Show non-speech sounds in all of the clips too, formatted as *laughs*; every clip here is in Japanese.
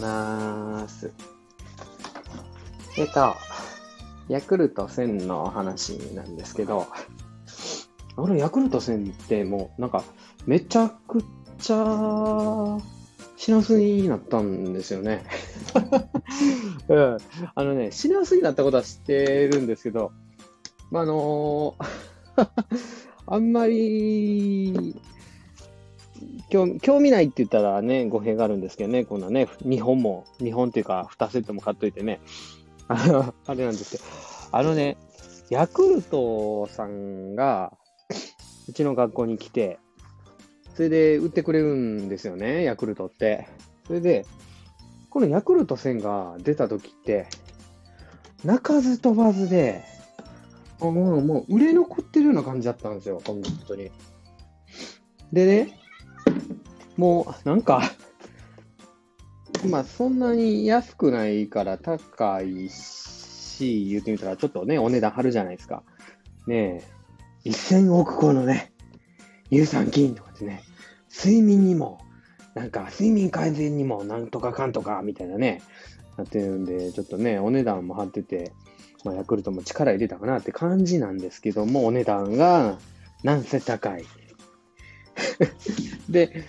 います。えっと、ヤクルト1000の話なんですけど、あのヤクルト1000ってもうなんかめちゃくちゃ品薄になったんですよね。*laughs* うん、あのね、品薄になったことは知ってるんですけど、まあ、あの *laughs* あんまり興味興味ないって言ったらね、語弊があるんですけどね、こんなね、日本も、日本っていうか、2セットも買っといてね、あ *laughs* のあれなんですけど、あのね、ヤクルトさんが、うちの学校に来て、それで売ってくれるんですよね、ヤクルトって。それで、このヤクルト1000が出た時って、鳴かず飛ばずで、もう、もう売れ残ってるような感じだったんですよ、本当に。でね、もうなんか、*laughs* まそんなに安くないから高いし、言ってみたらちょっとね、お値段張るじゃないですか。ねえ、1000億個のね、乳酸菌とかってね、睡眠にも、なんか睡眠改善にもなんとかかんとかみたいなね、なってるんで、ちょっとね、お値段も張ってて、まあ、ヤクルトも力入れたかなって感じなんですけども、お値段がなんせ高い。*laughs* で、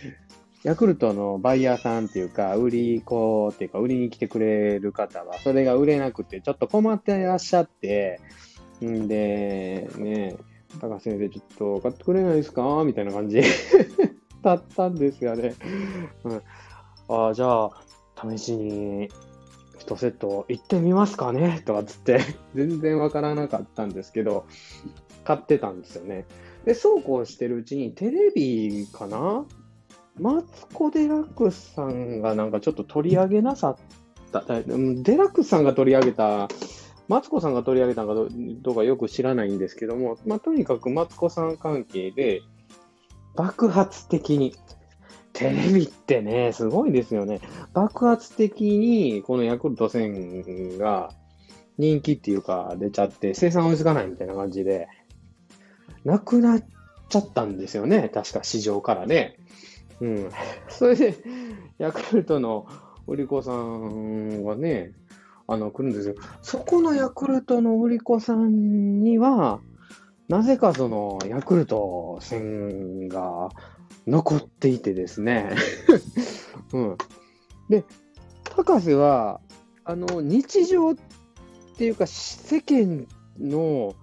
ヤクルトのバイヤーさんっていうか、売り子っていうか、売りに来てくれる方は、それが売れなくて、ちょっと困ってらっしゃって、んで、ね、高先生、ちょっと買ってくれないですか？みたいな感じ。*laughs* だったんですよね。うん、ああ、じゃあ、試しに、1セット行ってみますかね？とかつって、全然わからなかったんですけど、買ってたんですよね。で、そうこうしてるうちに、テレビかな？マツコ・デラックスさんがなんかちょっと取り上げなさった、デラックスさんが取り上げた、マツコさんが取り上げたのかどどうかよく知らないんですけども、まあ、とにかくマツコさん関係で、爆発的に、テレビってね、すごいですよね。爆発的に、このヤクルト1000が人気っていうか出ちゃって、生産追いつかないみたいな感じで、なくなっちゃったんですよね。確か市場からね。うん。それで、ヤクルトの売り子さんがね、あの、来るんですよ。そこのヤクルトの売り子さんには、なぜかその、ヤクルト戦が残っていてですね。*laughs* うん。で、高瀬は、あの、日常っていうか、世間の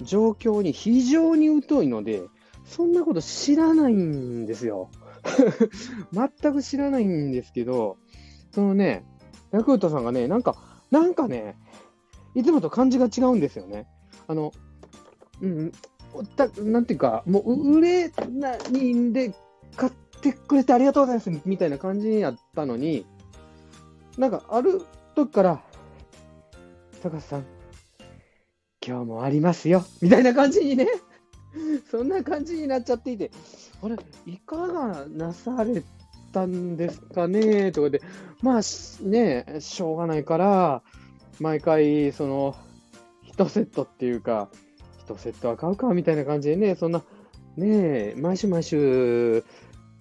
状況に非常に疎いので、そんなこと知らないんですよ。全く知らないんですけど、そのね、ヤクルトさんがね、なんか、なんかね、いつもと感じが違うんですよね。あの、うん、たなんていうか、もう売れないんで、買ってくれてありがとうございますみたいな感じやったのに、なんかある時から、高瀬さん、今日もありますよみたいな感じにね、そんな感じになっちゃっていて、あれ、いかがなされたんですかね？とかで、まあね、しょうがないから、毎回、その、1セットっていうか、1セットは買うかみたいな感じでね、そんな、ね毎週毎週、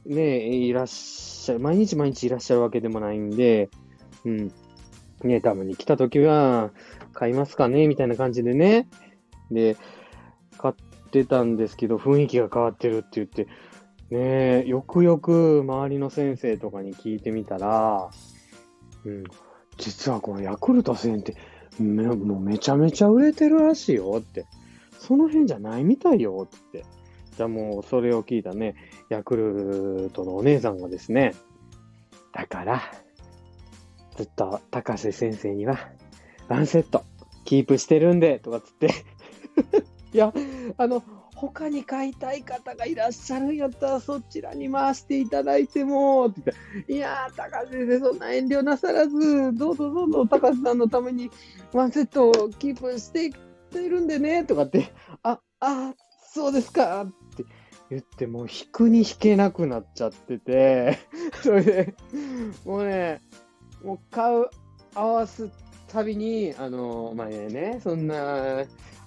ねいらっしゃる、毎日毎日いらっしゃるわけでもないんで、うん。ねたまに来た時は、買いますかね？みたいな感じでね。で、買ってたんですけど、雰囲気が変わってるって言って、ねよくよく周りの先生とかに聞いてみたら、うん、実はこのヤクルト1000ってめ、もうめちゃめちゃ売れてるらしいよって。その辺じゃないみたいよって。じゃあもうそれを聞いたね、ヤクルトのお姉さんがですね、だから、ずっと高瀬先生には、ワンセット、キープしてるんで、とかつって。*laughs* いや、あの、他に買いたい方がいらっしゃるんやったら、そちらに回していただいても、って言って、いやー、高瀬先生、そんな遠慮なさらず、どうぞどうぞ、高瀬さんのために、ワンセットをキープしていってるんでね、とかって、あ、あ、そうですか、って言って、もう引くに引けなくなっちゃってて、*laughs* それで、もうね、もう買う、合わすたびに、あの、まあね、そんな、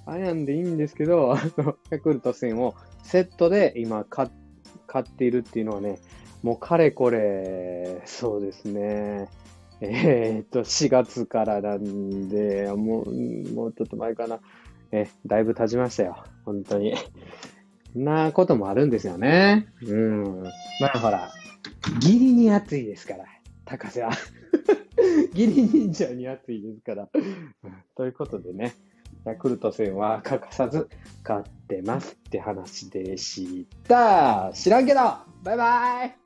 あれなんでいいんですけど、*laughs* あの、ヤクルト1000をセットで今買買っているっていうのはね、もうかれこれ、そうですね、えー、っと、4月からなんで、もう、もうちょっと前かな。え、だいぶ経ちましたよ。本当に。なこともあるんですよね。うん。まあほら、ギリに暑いですから、高瀬は。*laughs* ギリ忍者に暑いですから。ということでね、ヤクルト戦は欠かさず勝ってますって話でした。知らんけどバイバイ